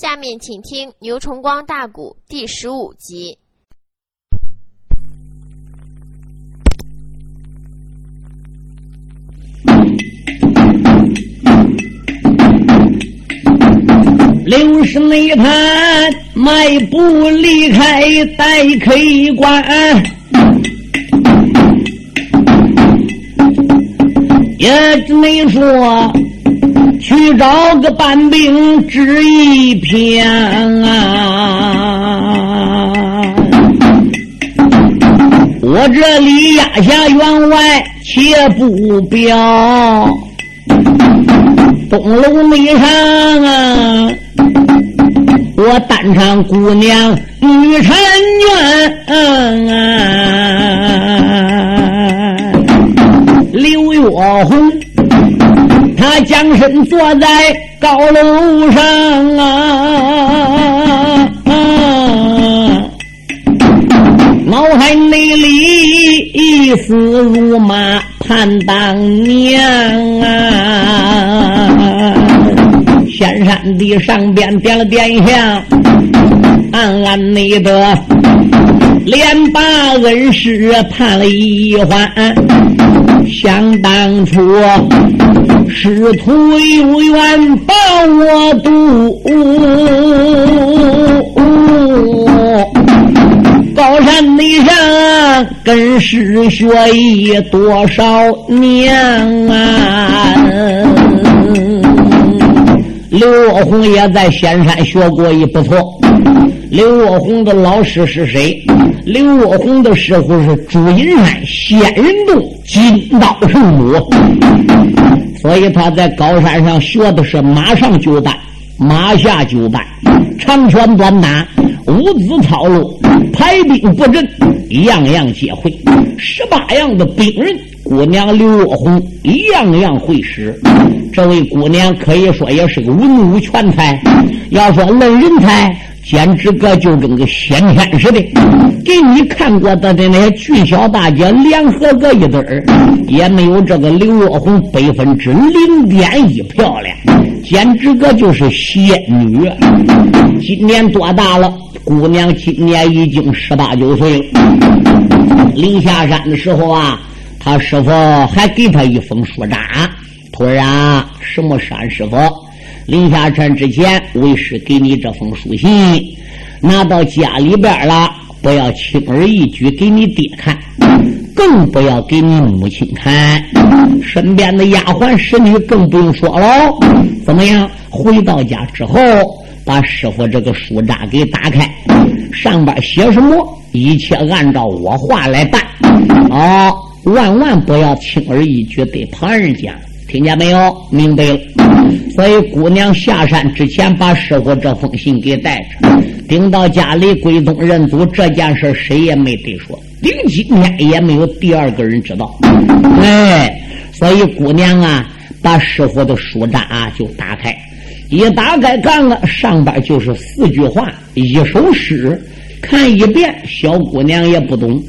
下面请听《牛崇光大鼓》第十五集。六十内滩迈步离开待客馆，也只能说去找个半兵支一片啊！我这里压下员外，且不表。东楼内上啊，我单唱姑娘女婵娟，刘月红，他将身坐在高楼上啊，脑海内里一丝如麻。盼当年啊，仙山的上边点了点香，暗暗内的连把恩师盼了一番。想当初师徒有缘把我渡。高山内上跟师学艺多少年啊？刘若红也在仙山学过艺，不错。刘若红的老师是谁？刘若红的师傅是朱阴山仙人洞金刀圣母，所以他在高山上学的是马上九班，马下九班，长拳短打。五子操路，排兵布阵，样样皆会。十八样的兵人，姑娘刘若红一样样会使。这位姑娘可以说也是个文武全才。要说论人才，简直个就跟个先天似的。给你看过他的那些俊小大姐联合个一对儿，也没有这个刘若红百分之零点一漂亮，简直个就是仙女。今年多大了？姑娘今年已经十八九岁了。临下山的时候啊，他师傅还给他一封书札。徒儿啊，什么山师傅？临下山之前，为师给你这封书信，拿到家里边了，不要轻而易举给你爹看，更不要给你母亲看。身边的丫鬟侍女更不用说喽。怎么样？回到家之后。把师傅这个书札给打开，上边写什么？一切按照我话来办。哦，万万不要轻而易举对旁人讲，听见没有？明白了。所以姑娘下山之前，把师傅这封信给带着，顶到家里归宗认祖这件事，谁也没得说，顶今天也没有第二个人知道。哎，所以姑娘啊，把师傅的书札就打开。一打开看了，上边就是四句话，一首诗。看一遍，小姑娘也不懂；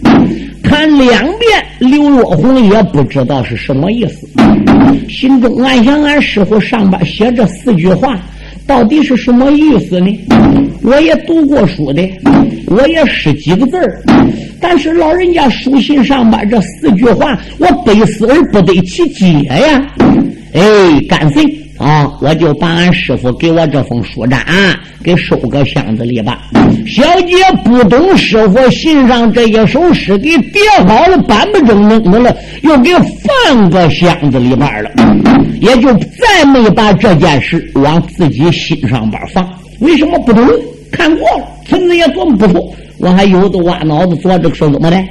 看两遍，刘若红也不知道是什么意思。心中暗想：俺师傅上边写这四句话，到底是什么意思呢？我也读过书的，我也识几个字儿，但是老人家书信上边这四句话，我背死而不得其解呀。哎，干脆。啊！我就把俺师傅给我这封书札给收个箱子里吧。小姐不懂师傅信上这一首诗，给叠好了，板不正正的了，又给放个箱子里边了，也就再没把这件事往自己心上边放。为什么不懂？看过了，村子也琢磨不错，我还有的挖脑子做这个事怎么的？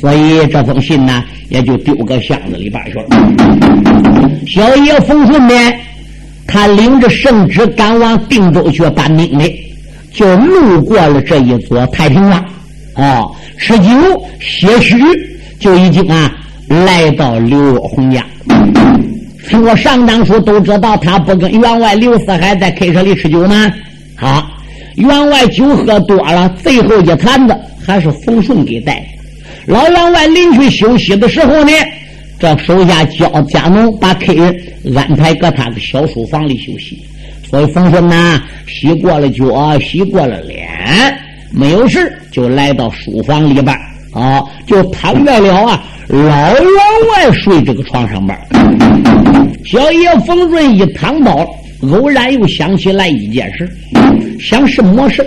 所以这封信呢，也就丢个箱子里边去了。小爷冯顺便。他领着圣旨赶往定州去搬兵的，就路过了这一座太平山。哦，吃酒些许，就已经啊来到刘若红家。我上当初都知道，他不跟员外刘四海在 K 车里吃酒吗？好，员外酒喝多了，最后一坛子还是冯顺给带。老员外临去休息的时候呢？这手下叫家奴把客人安排搁他的小书房里休息，所以冯顺呢，洗过了脚，洗过了脸，没有事就来到书房里边啊，就躺在了啊老员外睡这个床上边小爷冯顺一躺倒，偶然又想起来一件事，想什么事？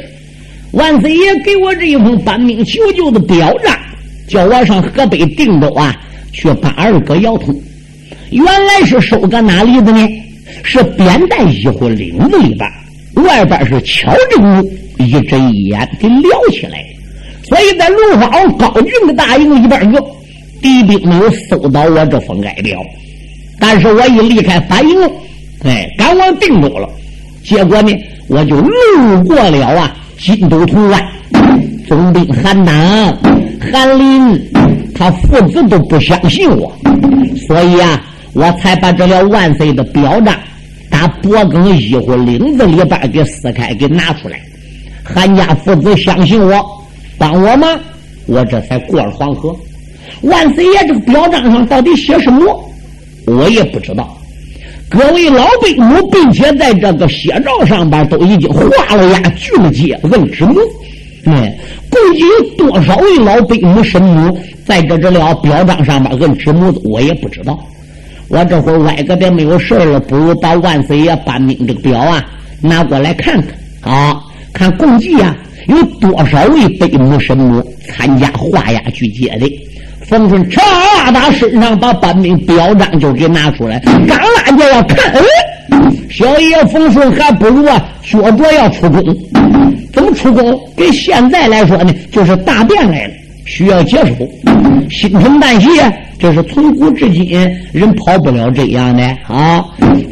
万岁爷给我这一封搬命求救的表彰，叫我上河北定州啊却把二哥姚通。原来是收搁哪里的呢？是扁担衣服领子里边，外边是敲着木，一针一眼给撩起来。所以在卢花高俊的大营里边，有敌兵没有搜到我这封哀表，但是我一离开反营，哎，赶往定州了。结果呢，我就路过了啊。金都潼关总兵韩当、韩林，他父子都不相信我，所以啊，我才把这了万岁的表彰打脖梗衣服领子里边给撕开，给拿出来。韩家父子相信我，帮我忙，我这才过了黄河。万岁爷这个表彰上到底写什么，我也不知道。各位老兵母，并且在这个写照上边都已经画了押、锯了节、问指母。哎，共计有多少位老兵母、神母在这这了表彰上面摁指拇子，我也不知道。我这会儿歪个边没有事了，不如把万岁爷颁命这个表啊拿过来看看啊，看共计啊有多少位北母、神母参加画押、去接的。冯顺唰打身上把班兵表彰就给拿出来，刚拉就要看，哎，小爷冯顺还不如啊，觉着要出宫。怎么出宫？跟现在来说呢，就是大变来了，需要接手，新陈代谢。这是从古至今人跑不了这样的啊。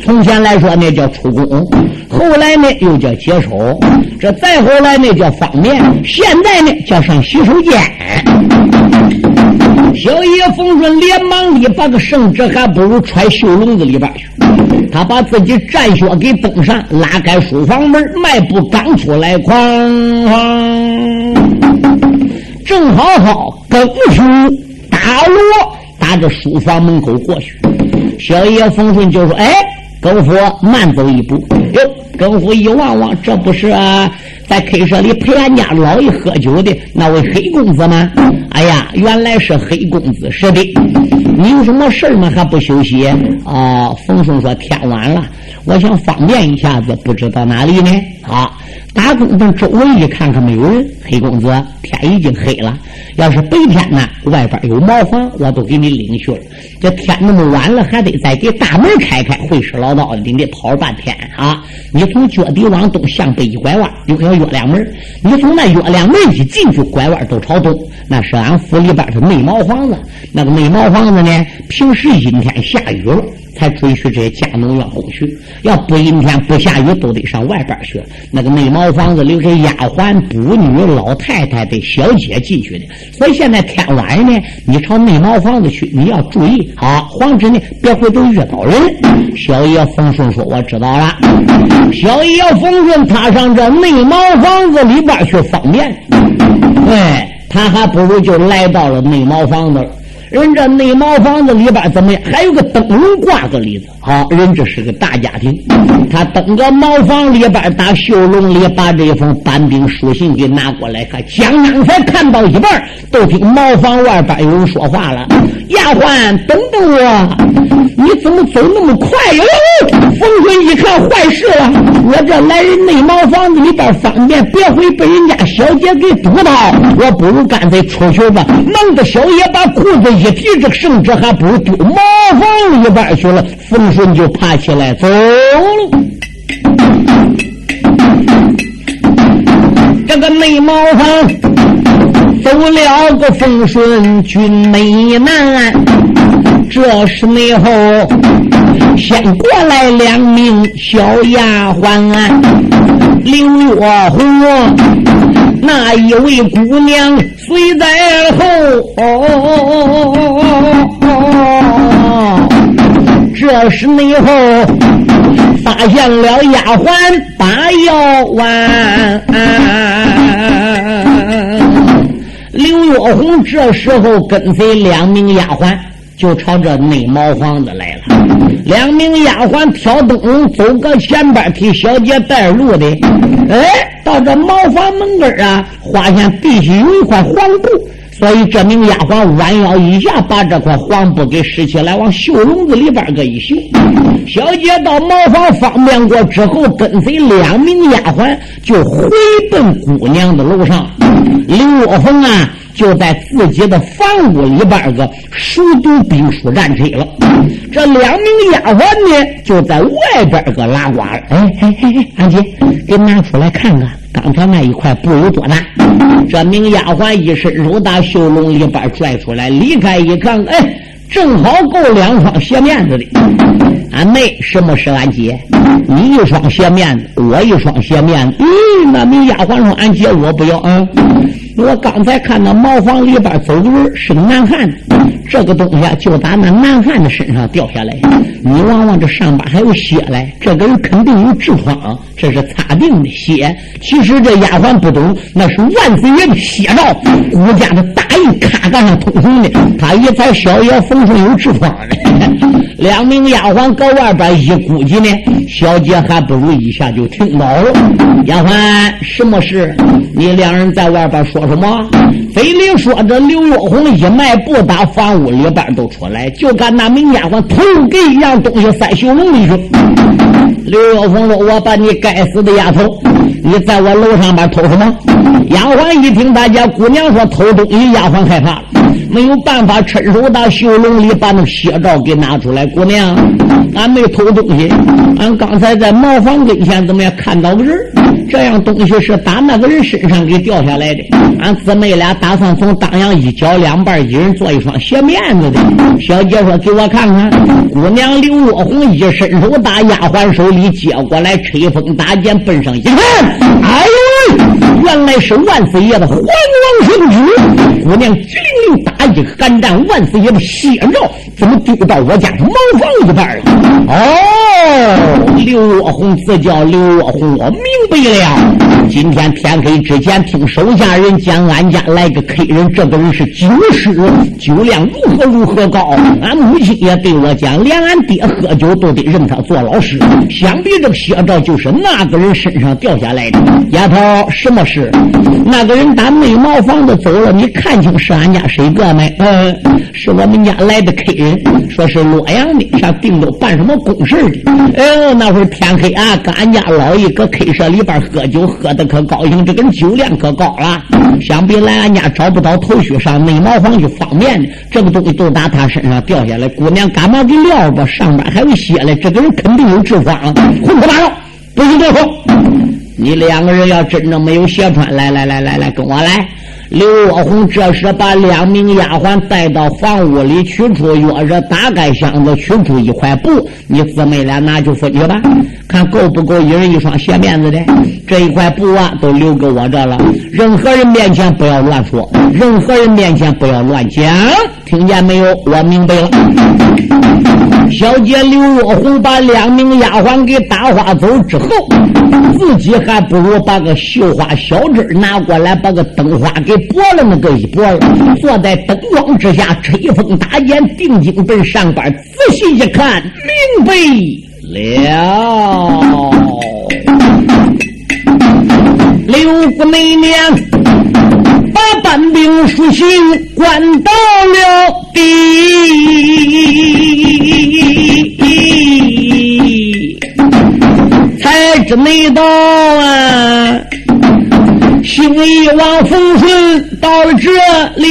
从前来说呢叫出宫，后来呢又叫接手，这再后来呢叫方便，现在呢叫上洗手间。小爷冯顺连忙的把个圣旨还不如揣袖笼子里边去。他把自己战靴给登上，拉开书房门，迈步刚出来，哐哐，正好好跟书打锣打着书房门口过去。小爷冯顺就说：“哎，更夫慢走一步。”哟，更夫一望望，这不是啊？在 K 社里陪俺家老爷喝酒的那位黑公子吗？哎呀，原来是黑公子，是的。你有什么事吗？还不休息？啊，冯顺说天晚了，我想方便一下子，不知道哪里呢？啊。打工的周围一看，看没有人。黑公子，天已经黑了。要是白天呢，外边有茅房，我都给你领去了。这天那么晚了，还得再给大门开开。会使唠叨的，你得跑半天啊！你从脚底往东向北一拐弯，有个月亮门。你从那月亮门一进去，拐弯都朝东，那是俺府里边的内茅房子。那个内茅房子呢，平时阴天下雨了。才准许这些家奴员工去，要不阴天不下雨，都得上外边去。那个内茅房子里是丫鬟、仆女、老太太的小姐进去的。所以现在天晚呢，你朝内茅房子去，你要注意啊，皇旨呢别回头遇到人。小爷冯顺说：“我知道了。”小爷冯顺踏上这内茅房子里边去方便，哎，他还不如就来到了内茅房子。人这内茅房子里边怎么样？还有个灯笼挂个里头。好，人这是个大家庭。他登个茅房里边，打绣笼里把这封班兵书信给拿过来看。刚刚才看到一半，都听茅房外边有人说话了：“丫鬟，等等我！你怎么走那么快哟？”冯坤一看，坏事了！我这来人内茅房子里边方便，别会被人家小姐给堵到。我不如干脆出去吧。弄得小爷把裤子。一提这圣旨，还不如丢茅房里边去了。冯顺就爬起来走了。这个内茅房走了个风顺军美男，这时内后先过来两名小丫鬟，刘月红。那一位姑娘随在后，这时内后发现了丫鬟把药丸。刘月红这时候跟随两名丫鬟就朝这内茅房子来了。两名丫鬟挑灯笼走个前边，替小姐带路的。哎，到这茅房门根啊，发现必须有一块黄布。所以，这名丫鬟弯腰一下，把这块黄布给拾起来，往袖笼子里边搁一绣。小姐到茅房方便过之后，跟随两名丫鬟就回奔姑娘的楼上。刘若峰啊，就在自己的房屋里边个熟读兵书战车了。这两名丫鬟呢，就在外边个拉呱。哎哎哎哎，安姐，给拿出来看看。刚才那一块布有多大？这名丫鬟一伸手打袖笼里边拽出来，离开一看，哎，正好够两双鞋面子的。俺妹，什么是俺姐？你一双鞋面子，我一双鞋面子。嗯，那名丫鬟说：“俺姐我不要啊。”我刚才看到茅房里边走的人是个男汉，这个东西就打那男汉子身上掉下来。你望望这上边还有血嘞，这个人肯定有痔疮，这是擦腚的血。其实这丫鬟不懂，那是万岁爷的血照，顾家的大印卡杆上通红的。他一猜小爷封上有痔疮呢。两名丫鬟搁外边一估计呢，小姐还不如一下就听到了。丫鬟，什么事？你两人在外边说什么？非得说这刘若红一迈步打房屋里边都出来，就赶那名丫鬟偷给一样东西塞袖笼里去。刘若红说：“我把你该死的丫头，你在我楼上边偷什么？”丫鬟一听大家姑娘说偷东西，丫鬟害怕了。没有办法，伸手到袖笼里把那血罩给拿出来。姑娘，俺没偷东西，俺刚才在茅房跟前怎么样看到个人？这样东西是打那个人身上给掉下来的。俺姊妹俩打算从当阳一角两半，一人做一双鞋面子的。小姐说：“给我看看。”姑娘刘若红一伸手打丫鬟手里接过来，吹风打箭奔上一看，哎呦喂，原来是万岁爷的皇王圣旨。姑娘机灵灵打一个寒战，万岁爷的血诏怎么丢到我家茅房里边了？哦，哦刘若红自叫刘若红，我明白了。今天天黑之前，听手下人讲，俺家来个客人，这个人是酒师，酒量如何如何高。俺母亲也对我讲，连俺爹喝酒都得认他做老师。想必这个血照就是那个人身上掉下来的。丫头，什么事？那个人打内茅房子走了，你看清是俺家谁个没？嗯，是我们家来的客人，说是洛阳的，上定州办什么公事的。哎呦，那会儿天黑啊，跟俺家老爷搁 K 社里边喝酒，喝的可高兴，这个酒量可高了。想必来俺家找不到头绪，上内茅房就方便的。这个东西都打他身上掉下来，姑娘赶忙给撂吧，上边还有血嘞。这个人肯定有痔疮，混口八道，不许多说。你两个人要真正没有鞋穿，来来来来来，跟我来。刘若红这时把两名丫鬟带到房屋里，取出钥匙，打开箱子，取出一块布，你姊妹俩拿去分去吧，看够不够一人一双鞋面子的。这一块布啊，都留给我这了。任何人面前不要乱说，任何人面前不要乱讲，听见没有？我明白了。小姐刘若红把两名丫鬟给打发走之后，自己还不如把个绣花小枝拿过来，把个灯花给拨了那个一拨了，坐在灯光之下吹风打眼，定睛奔上边仔细一看，明白了。刘姑娘把班兵书信关到了底，才知内道啊，兴义王冯顺到了这里，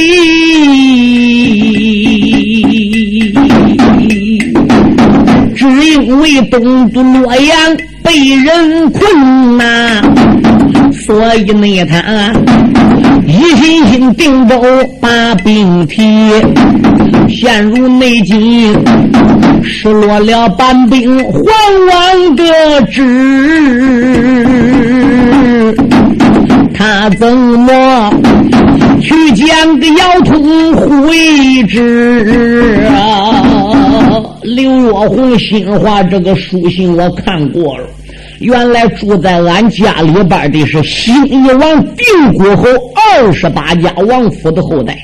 只因为东都洛阳被人困呐。所以呢，他一心心定州把兵提，陷入内急，失落了半兵皇王的旨，他怎么去见个姚通回旨啊？刘若红心话，这个书信我看过了。原来住在俺家里边的是新一王定国后二十八家王府的后代，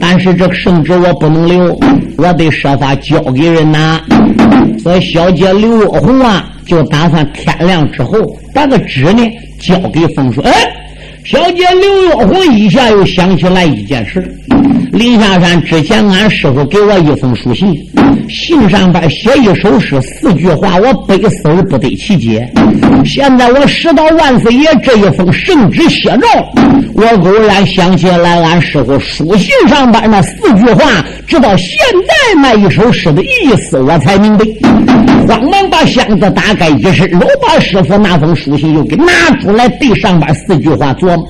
但是这圣旨我不能留，我得设法交给人呐。所以小姐刘若红啊，就打算天亮之后把个纸呢交给冯顺。哎，小姐刘月红一下又想起来一件事。林下山之前，俺师傅给我一封书信，信上边写一首诗，四句话，我背死而不得其解。现在我拾到万岁爷这一封圣旨写照，我偶然想起来俺师傅书信上边那四句话，直到现在那一首诗的意思，我才明白。慌忙把箱子打开一伸，又把师傅那封书信又给拿出来，对上边四句话琢磨。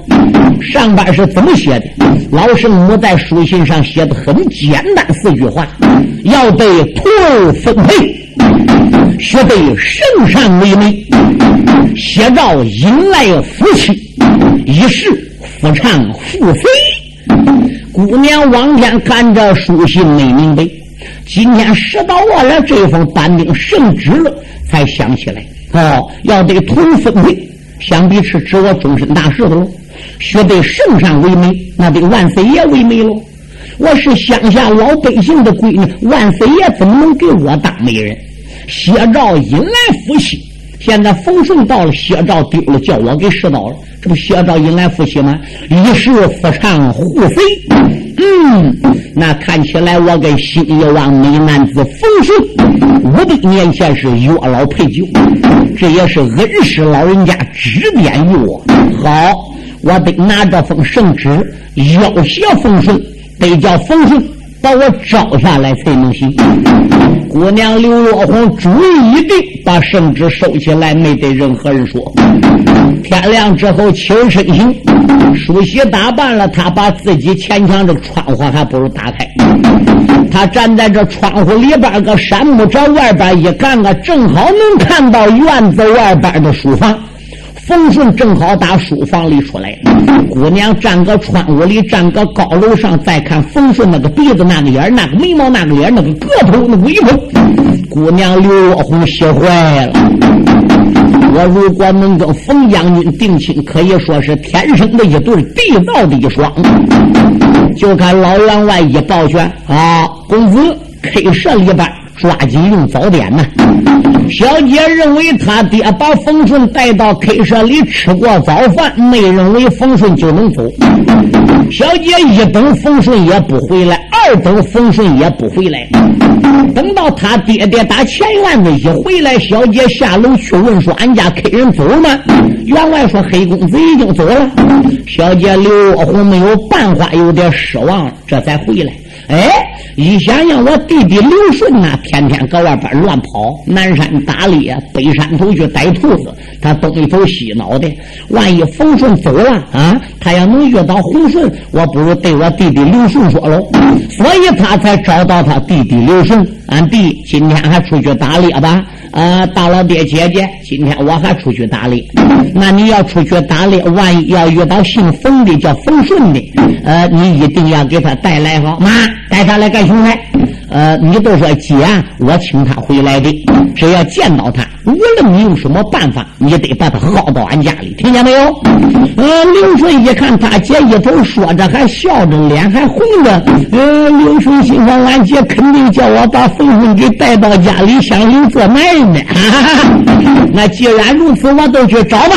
上边是怎么写的？老圣母在书信上写的很简单，四句话：要被徒儿分配，学得圣善为美，写照引来福气，一世夫唱妇随。姑娘往天看着书信没明白，今天拾到我了这封单兵圣旨了，才想起来哦，要得徒儿分配，想必是指我终身大事的喽。学得圣上为美，那得万岁爷为美喽。我是乡下老百姓的闺女，万岁爷怎么能给我当媒人？谢兆引来福气，现在冯顺到了，谢兆丢了，叫我给拾到了，这不谢兆引来福气吗？一世夫唱护妃，嗯，那看起来我跟新一王美男子冯顺五百年前是月老配酒，这也是恩师老人家指点于我。好。我得拿着封圣旨要挟风顺，得叫风顺把我招下来才能行。姑娘刘若红主意一定，把圣旨收起来，没对任何人说。天亮之后起身行，梳洗打扮了，他把自己前墙这个窗户还不如打开。他站在这窗户里边个山木这外边一看啊，正好能看到院子外边的书房。冯顺正好打书房里出来，姑娘站个窗户里，站个高楼上，再看冯顺那个鼻子、那个眼、那个眉毛、那个脸、那个个头、那个威风，姑娘刘若红气坏了。我如果能跟冯将军定亲，可以说是天生的一对，地道的一双。就看老员外一抱拳啊，公子 K 社里边。抓紧用早点呢。小姐认为他爹把冯顺带到 K 社里吃过早饭，没认为冯顺就能走。小姐一等冯顺也不回来，二等冯顺也不回来。等到他爹爹打前院子一回来，小姐下楼去问说：“俺家 K 人走了吗？”员外说：“黑公子已经走了。”小姐刘若红没有办法，有点失望，这才回来。哎，一想想我弟弟刘顺呐，天天搁外边乱跑，南山打猎，北山头去逮兔子，他东一头西脑的。万一冯顺走了啊，他要能遇到洪顺，我不如对我弟弟刘顺说喽。所以他才找到他弟弟刘顺。俺弟今天还出去打猎吧？啊，大老爹姐姐，今天我还出去打猎。那你要出去打猎，万一要遇到姓冯的叫冯顺的，呃，你一定要给他带来好妈，带他来干什么来？呃，你都说姐，我请他回来的，只要见到他，无论你用什么办法，你得把他薅到俺家里，听见没有？呃，刘顺一看他姐一头说着，还笑着，脸还红着。呃，刘顺心想，俺姐肯定叫我把冯顺给带到家里，想领做媒呢。那既然如此，我都去找吧。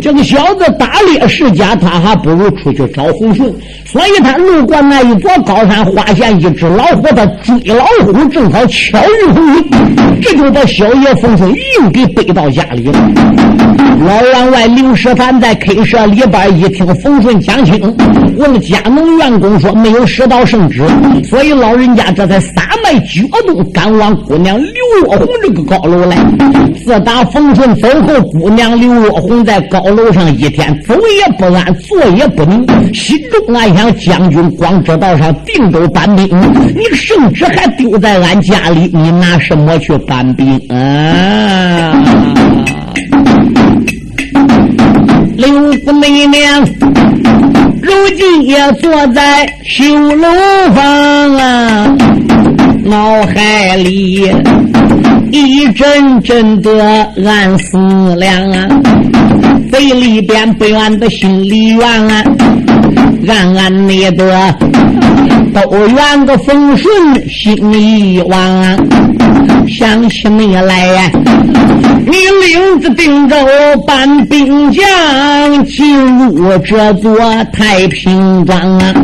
这个小子打猎世家，他还不如出去找红顺，所以他路过那一座高山，发现一只老虎，他追老虎正好巧遇洪顺，这就把小爷冯顺硬给背到家里了。老员外刘世凡在 K 社里边一听冯顺讲清，问家能员工说没有拾到圣旨，所以老人家这才撒迈脚动，赶往姑娘刘若红这个高楼来。自打冯顺走后，姑娘刘若红在高楼上一天走也不安，坐也不宁，心中暗想：将军光知道上定州搬兵，你圣旨还丢在俺家里，你拿什么去搬兵啊？刘福媚娘如今也坐在绣楼房啊，脑海里一阵阵的暗思量啊，嘴里边不愿的心里怨啊，暗暗内的都怨个风顺心里慌，想起你来呀，你领着定州搬兵将进入这座太平庄啊。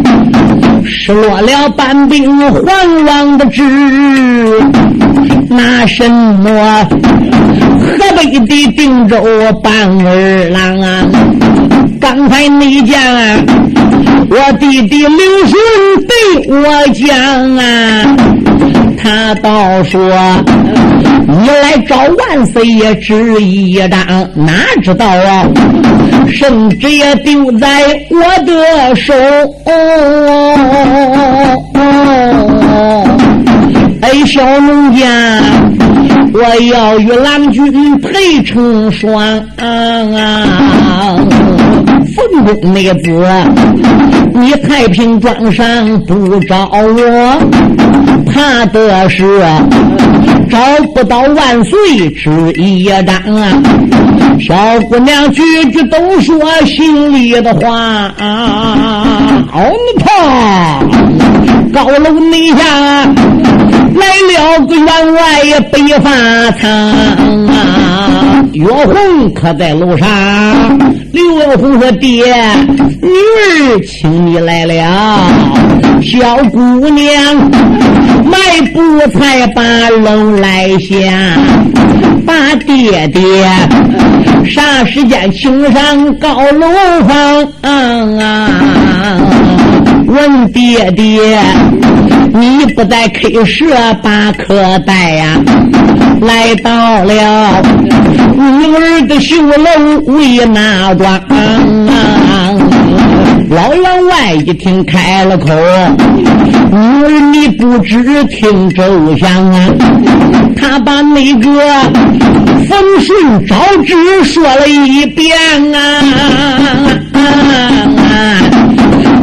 失落了半兵皇王的旨，拿什么河北的定州半儿郎啊？刚才你讲，我弟弟刘顺对我讲啊，他倒说你来找万岁爷旨一张，哪知道啊？圣旨也丢在我的手，哎，小农家，我要与郎君配成双啊！冯公那个子，你太平庄上不找我，怕的是找不到万岁旨一张啊！小姑娘句句都说心里的话啊！哦，你看，高楼内下来了个员外北发苍啊！岳红可在楼上，刘文红说：“爹，女儿请你来了。”小姑娘迈步才把楼来下，把爹爹。啥时间请上高楼房啊？问爹爹，你不在 K 社把客带呀？来到了女儿的绣楼为哪桩？老员外一听开了口，女儿你不知听周详啊？他把那个风顺招旨说了一遍啊！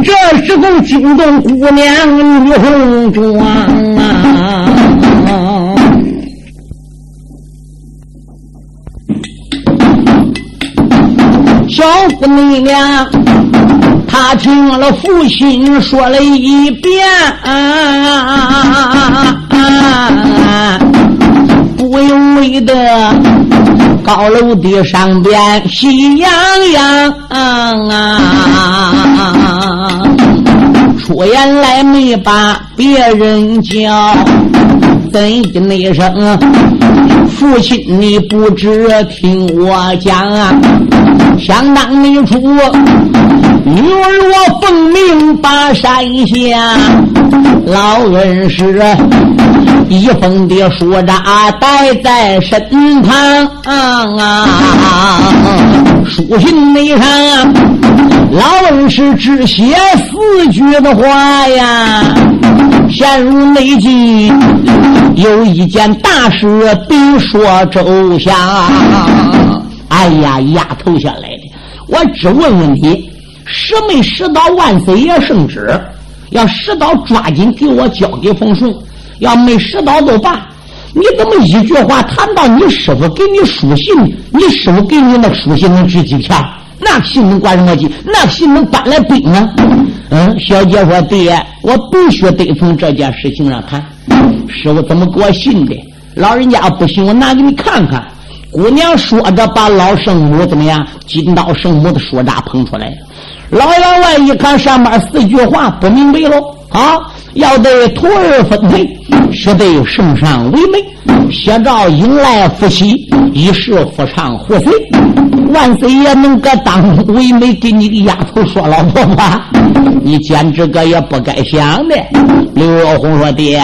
这时候惊动姑娘女红妆啊！小姑娘。她听了父亲说了一遍，不由得高楼的上边喜洋洋啊，出言来没把别人叫，怎的那声父亲你不知听我讲啊？想当你初。女儿，我奉命把山下老恩师一封的书札带在身旁啊，书信内上老恩师只写四句的话呀，陷入内急，有一件大事必说周详。哎呀，丫头下来的，我只问问你。使没使到万岁爷圣旨？要使到，抓紧给我交给冯顺；要没使到，就罢。你怎么一句话谈到你师傅给你书信？你师傅给你那书信能值几钱？那信能管什么急？那信能搬来兵啊？嗯，小姐说：“对呀，我必须得从这件事情上谈。师傅怎么给我信的？老人家不信，我拿给你看看。”姑娘说着，把老圣母怎么样？金刀圣母的说札捧出来。老员外一看上面四句话，不明白喽啊！要得徒儿分配，是得圣上为媒，写照迎来夫妻，一时夫唱妇随。万岁爷能个当为媒给你个丫头说老婆吗？你简直个也不该想的。刘若红说：“爹，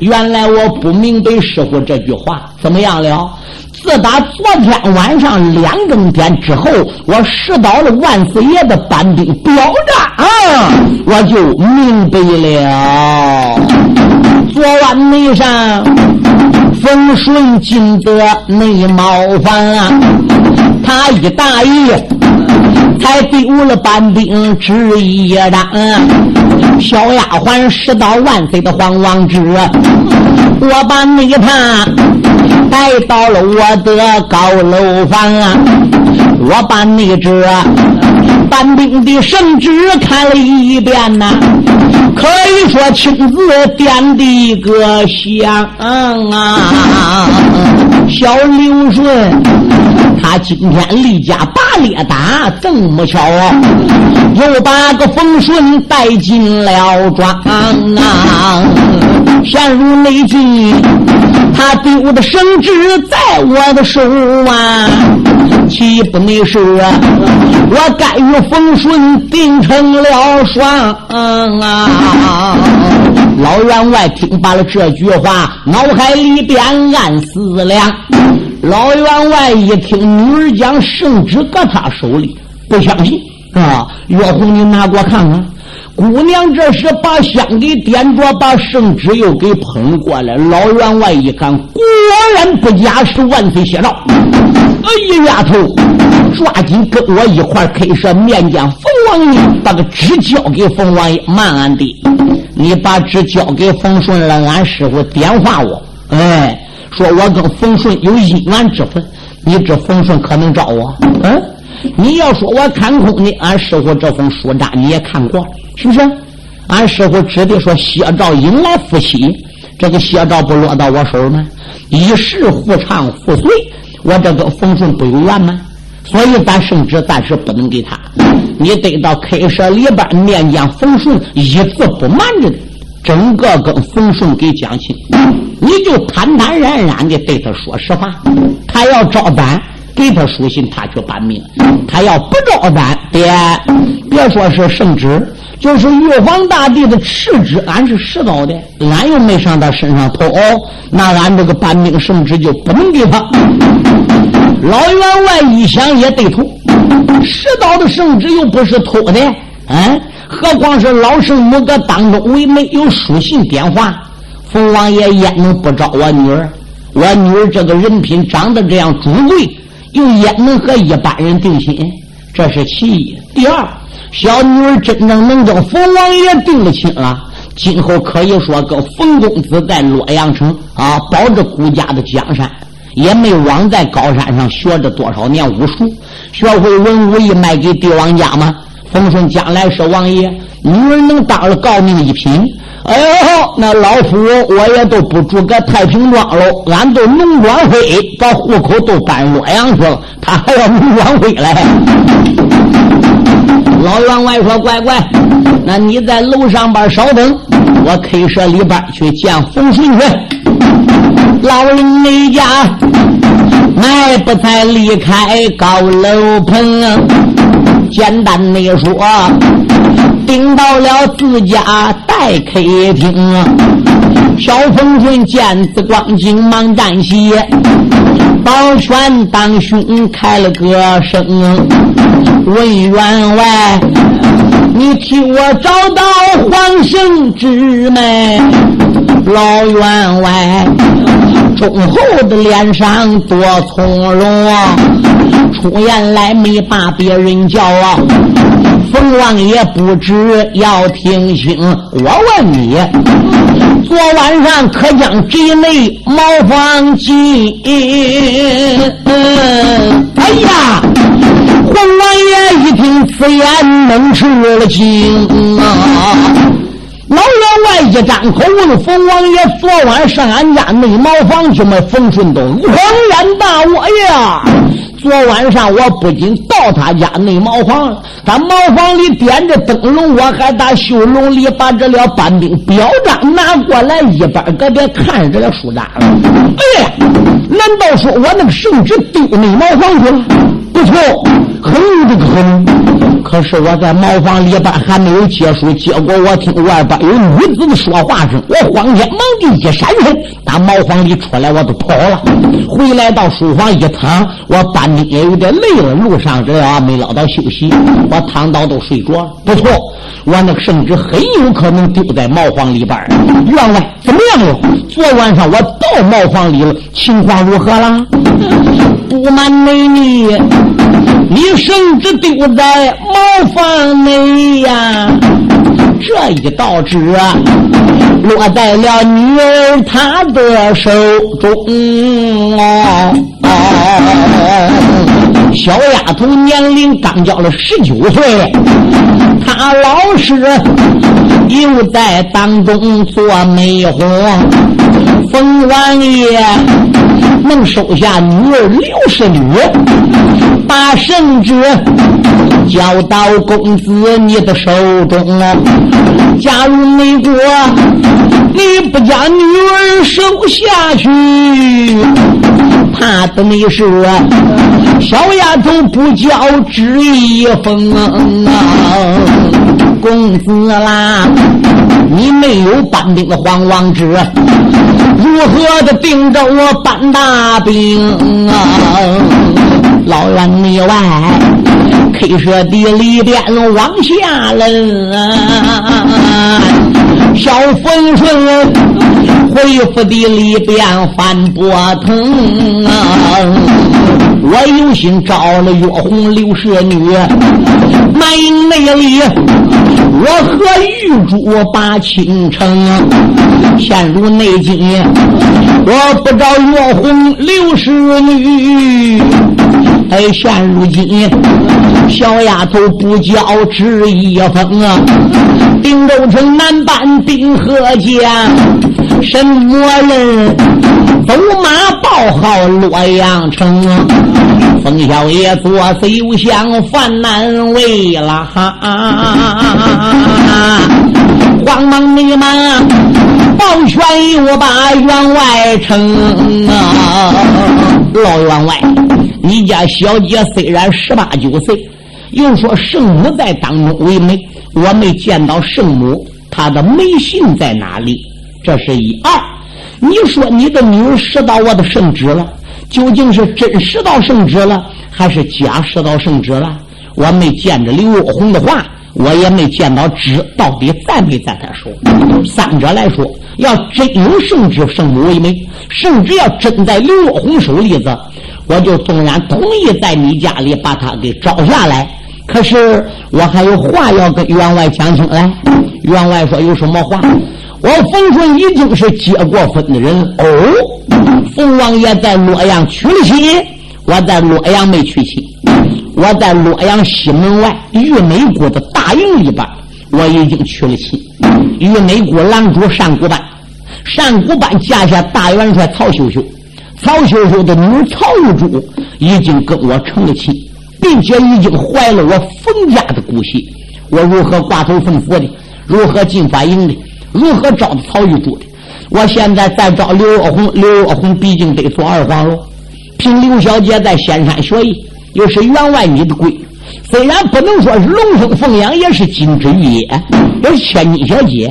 原来我不明白师傅这句话，怎么样了？”自打昨天晚上两更天之后，我拾到了万岁爷的班兵表彰，我就明白了。昨晚内上风顺进得内茅房，他一大意，才丢了班兵旨一张。小丫鬟拾到万岁的皇王旨，我把那他。带到了我的高楼房啊，我把那只搬兵的圣旨看了一遍呐，可以说亲自点的一个香啊，小刘顺，他今天离家打猎打，这么巧啊，又把个风顺带进了庄啊，陷入内急。他丢的圣旨在我的手啊，岂不那是我该与风顺定成了双啊？老员外听罢了这句话，脑海里边暗思量。老员外一听女儿将圣旨搁他手里，不相信啊！岳红，你拿过看看。姑娘这时把香给点着，把圣旨又给捧过来。老员外一看，果然不假，是万岁写照。哎呀，丫头，抓紧跟我一块开设面见冯王爷，把个纸交给冯王爷。慢安的，你把纸交给冯顺了，俺师傅点化我。哎，说我跟冯顺有姻缘之分，你这冯顺可能找我？嗯，你要说我看空你，俺师傅这封书札你也看过。是不是？俺师傅指的说谢兆引来夫妻，这个谢兆不落到我手吗？一时互唱互随，我这个冯顺不有缘吗？所以咱圣旨暂时不能给他，你得到开设里边面见冯顺，一字不瞒着的，整个跟冯顺给讲清，你就坦坦然然的对他说实话，他要招咱。给他书信，他去办命；他要不招咱，别别说是圣旨，就是玉皇大帝的敕旨，俺是实到的，俺又没上他身上偷，那俺这个办命圣旨就不能给他。老员外一想也对头，实到的圣旨又不是偷的，嗯，何况是老圣母搁当中为没有书信电话，冯王爷焉能不招我女儿？我女儿这个人品长得这样尊贵。又焉能和一般人定亲？这是其一。第二，小女儿真正能跟冯王爷定了亲了，今后可以说跟冯公子在洛阳城啊，保着顾家的江山，也没枉在高山上学着多少年武术，学会文武艺卖给帝王家吗？冯顺将来是王爷，女儿能当了诰命一品。哎呦，那老夫我也都不住个太平庄喽，俺都农庄会把户口都搬洛阳去了，他还要农庄会来。老员外说：“乖乖，那你在楼上边稍等，我开设里边去见冯顺去。”老人家迈步才离开高楼棚，简单的说。顶到了自家待客厅，小凤顺见此光景，忙站起，保全当胸开了个声，问员外，你替我找到皇圣旨没？老员外忠厚的脸上多从容，出言来没把别人叫啊。冯王爷不知要听清，我问你，昨晚上可将宅内茅房进？哎呀！冯王爷一听此言，闷吃了惊啊！老员外一张口问冯王爷：“昨晚上俺家内茅房去没？”冯顺东恍然大悟：“哎呀！”昨晚上我不仅到他家内茅房，他茅房里点着灯笼，我还打绣笼里把这了搬兵表章拿过来，一边搁边看着这书札了。哎呀，难道说我那个圣旨丢内茅房去了？不错，很这个很。可是我在茅房里边还没有结束，结果我听外边有女子的说话声，我慌天忙地一闪身，打茅房里出来，我都跑了。回来到书房一躺，我搬兵也有点累了，路上这啊没捞到休息，我躺倒都睡着了。不错，我那个圣旨很有可能丢在茅房里边员外怎么样了？昨晚上我到茅房里了，情况如何了？不瞒美女，你甚至丢在茅房内呀！这一道旨，落在了女儿她的手中哦。小丫头年龄刚交了十九岁，她老师又在当中做媒婆。冯王爷能收下女儿六十女，把圣旨交到公子你的手中。假如美国你不将女儿收下去，怕的你是小丫头不交旨一封啊，公子啦，你没有搬兵的皇王旨。如何的定着我搬大兵啊？老院内外，K 舍地里边往下扔啊！小风顺回复的里边翻波腾啊！我有心找了岳红刘氏女，满营内里，我和玉珠把倾城，陷入内境，我不找岳红刘氏女。哎，现如今小丫头不交旨一封啊，定州城难办兵和家，什么人走马报号洛阳城？冯小爷左思右想犯难为了哈，慌忙迷忙报全我把员外称啊，老员外。你家小姐虽然十八九岁，又说圣母在当中为媒，我没见到圣母，她的媒信在哪里？这是一二。你说你的女儿拾到我的圣旨了，究竟是真拾到圣旨了，还是假拾到圣旨了？我没见着刘若红的话，我也没见到纸到底在没在他手。三者来说，要真有圣旨，圣母为媒，圣旨要真在刘若红手里子。我就纵然同意在你家里把他给招下来，可是我还有话要跟员外讲清。来，员外说有什么话？我冯顺已经是结过婚的人哦。冯王爷在洛阳娶了妻，我在洛阳没娶妻。我在洛阳西门外玉美国的大营里边，我已经娶了妻。玉美国狼主单谷班，单谷班嫁下大元帅曹秀秀。曹秀秀的女曹玉珠已经跟我成了亲，并且已经怀了我冯家的骨气。我如何挂头奉佛的？如何进法营的？如何招曹玉珠的？我现在再招刘若红，刘若红毕竟得做二房喽。凭刘小姐在仙山学艺，又是员外你的闺，虽然不能说是龙生凤养，也是金枝玉叶，也是千金小姐。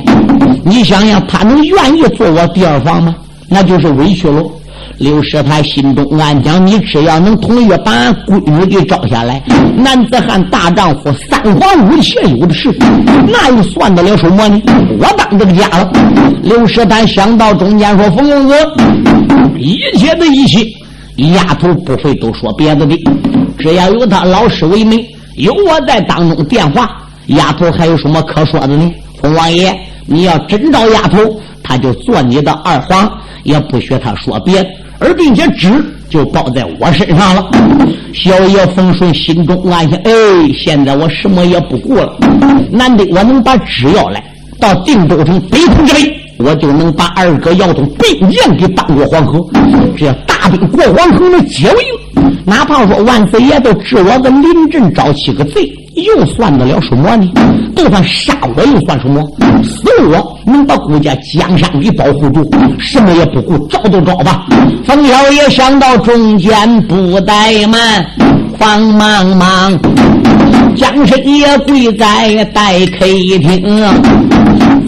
你想想，她能愿意做我第二房吗？那就是委屈喽。刘师他心中暗想：你只要能同意把俺闺女给招下来，男子汉大丈夫，三皇五妾有的是，那又算得了什么呢？我当这个家了。刘师他想到中间说：“冯公子，一切的一切，丫头不会都说别的的，只要有他老师为媒，有我在当中电话，丫头还有什么可说的呢？冯王爷，你要真招丫头，他就做你的二皇，也不许他说别的。”而并且纸就包在我身上了。小爷冯顺心中暗想：哎，现在我什么也不顾了，难得我能把纸要来到定州城北通之北，我就能把二哥姚东兵将给当过黄河。只要大兵过黄河能解围，哪怕说万岁爷都治我个临阵招七个贼。又算得了什么呢？就算杀我又算什么？死我能把顾家江山给保护住，什么也不顾，招都招吧。冯小爷想到中间不怠慢，慌忙忙，将身也跪在待客厅，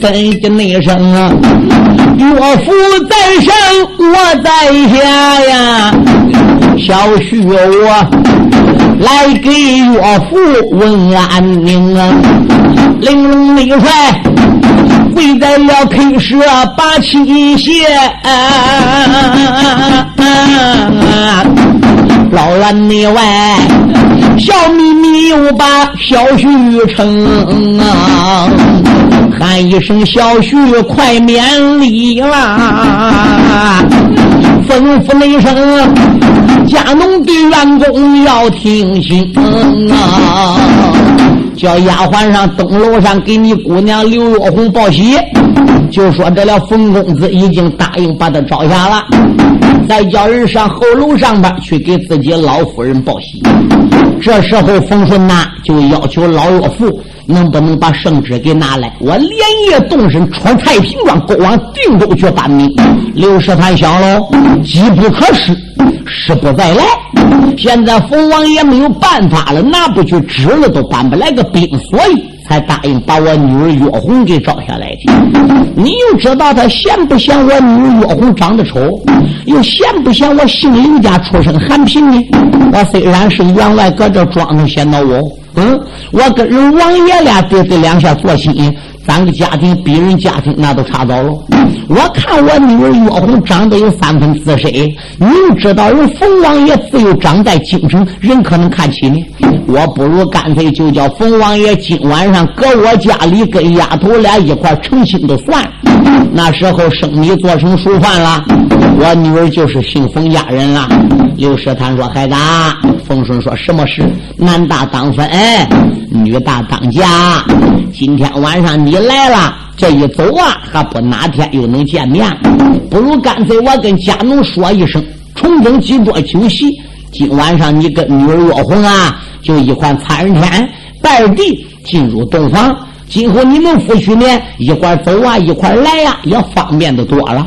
分的那声啊岳父在上，我在下呀，小婿我。来给岳父问安宁啊！玲珑女帅跪在了 K 舍把旗谢，老院内外笑眯眯又把小婿称啊，喊一声小婿快免礼啦！吩咐了一声家农的员工要听信啊！叫丫鬟上东楼上给你姑娘刘若红报喜，就说这了冯公子已经答应把她招下了。再叫人上后楼上边去给自己老夫人报喜。这时候，冯顺呐就要求老岳父能不能把圣旨给拿来，我连夜动身出太平庄，go 往定州去搬命。刘世坦想喽，机不可失，失不再来。现在冯王爷没有办法了，拿不去纸了，都搬不来个兵，所以。才答应把我女儿月红给招下来的。你又知道他嫌不嫌我女儿月红长得丑，又嫌不嫌我姓刘家出身寒贫呢？我虽然是员外，搁这装能显到我，嗯，我跟人王爷俩对对两下做心。咱个家庭比人家庭那都差早了。我看我女儿月红长得有三分姿色，你又知道人冯王爷自幼长在京城，人可能看起呢。我不如干脆就叫冯王爷今晚上搁我家里跟丫头俩一块成亲都算。那时候生米做成熟饭了，我女儿就是姓冯家人了。刘世坦说：“孩子，冯顺说什么事？男大当分，女大当嫁。今天晚上你来了，这一走啊，还不哪天又能见面？不如干脆我跟家奴说一声，重整几桌酒席。今晚上你跟女儿月红啊，就一块参天拜地进入洞房。”今后你们夫妻呢，一块走啊，一块来呀，也方便的多了。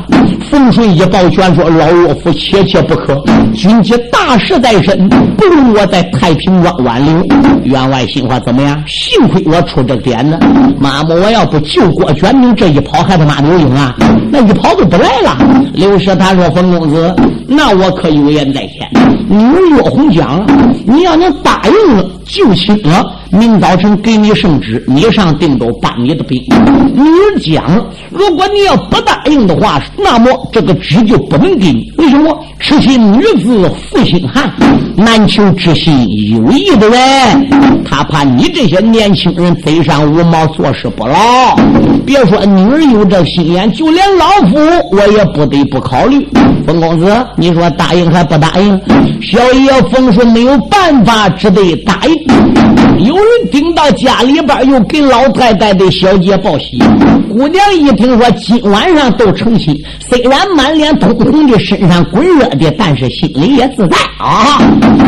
冯顺一抱拳说：“老岳父切切不可，军机大事在身，不如我在太平庄挽留。”员外心话怎么样？幸亏我出这个点子，妈妈，我要不救郭全明这一跑，还他妈刘英啊，那一跑就不来了。刘氏他说：“冯公子，那我可有言在先。你岳红讲，你要能答应了，就亲了。”明早晨给你圣旨，你上定州搬你的兵。你讲，如果你要不答应的话，那么这个旨就不能给你。为什么？痴心女子负心汉，难求之心有意的人。他怕你这些年轻人嘴上无毛，做事不牢。别说女儿有这心眼，就连老夫我也不得不考虑。冯公子，你说答应还不答应？小爷冯顺没有办法，只得答应。有。人顶到家里边，又给老太太的小姐报喜。姑娘一听说今晚上都成亲，谁虽然满脸通红的，身上滚热的，但是心里也自在啊。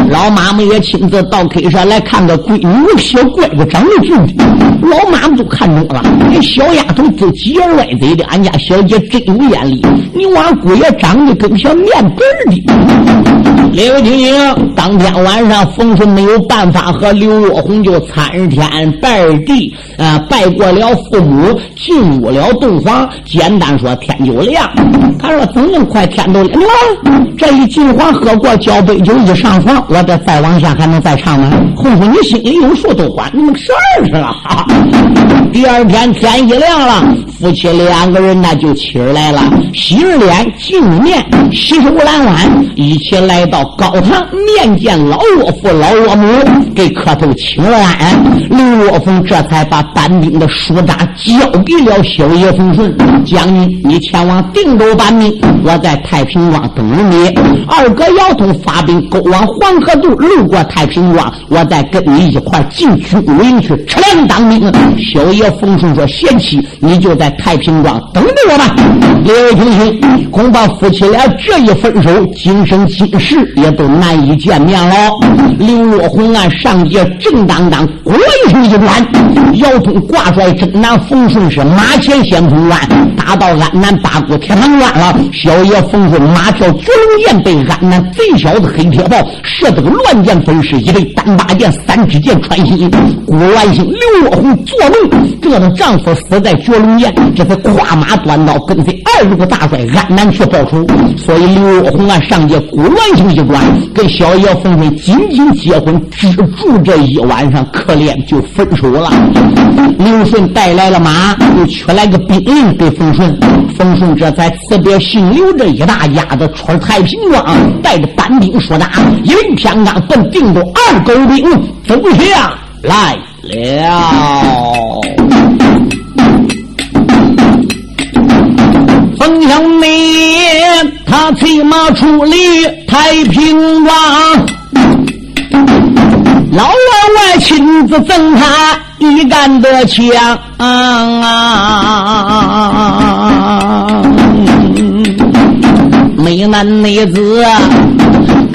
老妈妈也亲自到客舍来看个闺女，小乖乖长得俊，老妈妈都看中了。那小丫头都急眼歪嘴的，俺家小姐真有眼力。你娃姑爷长得跟小面本的。刘晶晶当天晚上，冯顺没有办法和刘若红就。参天拜地，啊，拜过了父母，进入了洞房。简单说，天就亮。他说：“怎么快天都亮？了？这一进房喝过交杯酒，一上床，我这再往下还能再唱吗？”红红，你心里有数，都管你们事儿去了。第二天天一亮了，夫妻两个人那就起来了，洗脸，净面，洗手揽碗，一起来到高堂面见老岳父、老岳母，给磕头请安。刘若凤这才把搬兵的书札交给了小爷冯顺将军，你前往定州我把命，我在太平庄等你。二哥姚通发兵勾往黄河渡，路过太平庄，我再跟你一块进军武营去吃粮当兵。小爷冯顺说：“贤妻，你就在太平庄等着我吧。”刘廷卿，恐怕夫妻俩这一分手，今生今世也都难以见面了。刘若红啊，上街正当当。滚一声一转，姚通挂帅征南，冯顺是马前先锋关，打到安南八股铁门关了。小爷冯顺马跳绝龙剑，被安南贼小子黑铁炮射得个乱箭飞失，一对单八剑、三支箭穿心。郭万兴、刘若红做梦，这个丈夫死在绝龙剑，这才跨马端刀跟随二路大帅安南去报仇。所以刘若红啊，上界郭万兴一关，跟小爷冯顺紧紧结婚，只住这一晚上。可怜就分手了。刘顺带来了马，又取来个兵令给冯顺。冯顺这才这别姓刘这一大家子，出太平庄，带着班兵说打，一领偏刚奔定州二狗兵走下来了。冯小梅他催马出离太平庄，老员外亲自赠他一杆的枪啊！美男美子，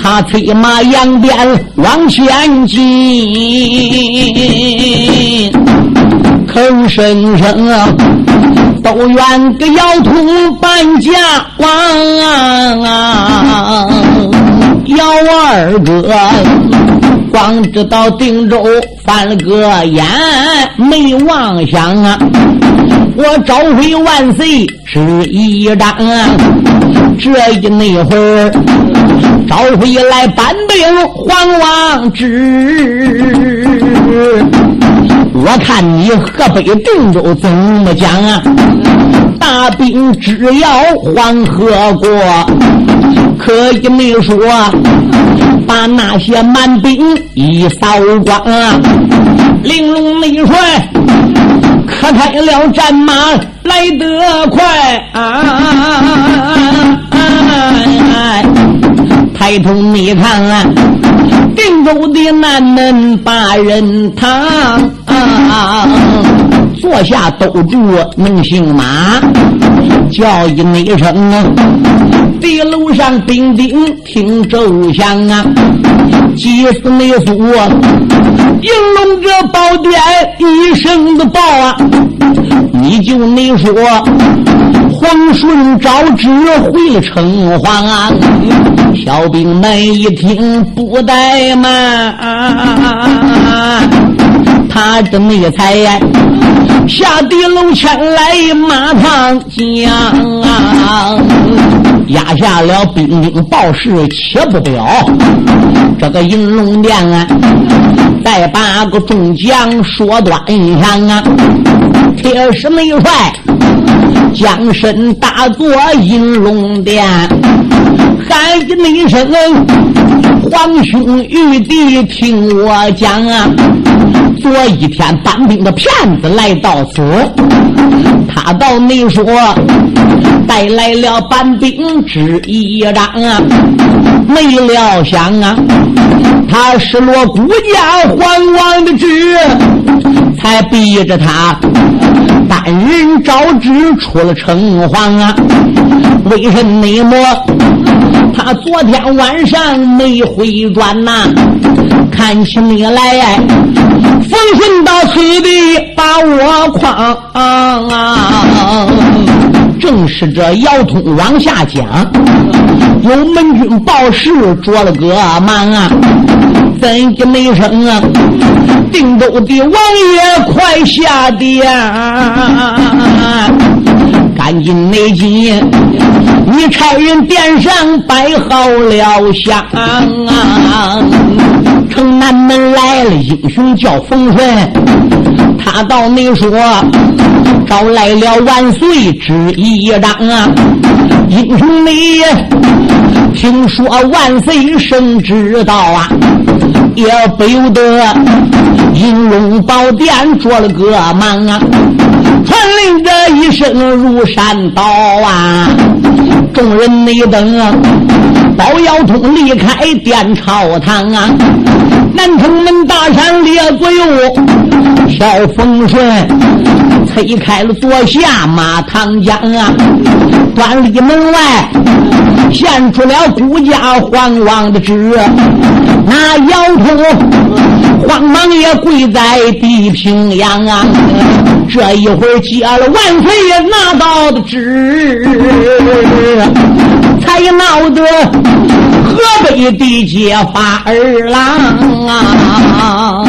他催马扬鞭往前进，口声声都愿个姚通半家王，姚二哥光知道定州翻了个眼，没妄想啊，我召回万岁是一张啊。这一那会儿，召回来搬兵黄王之，我看你河北定州怎么讲啊？大兵只要黄河过，可以没说把那些蛮兵一扫光啊！玲珑内帅可开了战马来得快啊！抬头你看啊，定州的南门八人堂，坐下兜住能行马，叫一声啊，地楼上兵丁听奏响啊，急死内府，应龙这宝殿一声的报啊，你就你说。皇顺招旨回城隍啊！小兵们一听不怠慢，他这没才下地楼前来马堂讲啊，压下了兵丁报事，且不表。这个银龙殿啊，再把个众将说端详啊，铁石没帅。将身打坐应龙殿，喊一声：“皇兄玉帝，听我讲啊！昨一天当兵的骗子来到此，他到你说带来了板兵之一张啊，没料想啊，他失落孤家皇王的旨，才逼着他。”单人招旨出了城隍啊，为什么他昨天晚上没回转呐？看起你来，奉顺到此地把我诓啊！正是这姚通往下讲，有门军报事着了个忙啊，怎的没声啊？定州的王爷快下殿，赶紧内进，你差人殿上摆好了香啊！城南门来了英雄叫冯顺，他到你说招来了万岁之一张啊！英雄你听说万岁圣旨到啊，也不由得。银龙宝殿做了个忙啊，传令这一声如山倒啊，众人内等啊，包腰通离开殿朝堂啊，南城门大山列左右，小风顺推开了坐下马唐江啊，端立门外现出了孤家皇王的旨，那腰通。慌忙也跪在地平阳啊！这一会接了万岁爷拿到的旨，才闹得河北地界发儿郎啊！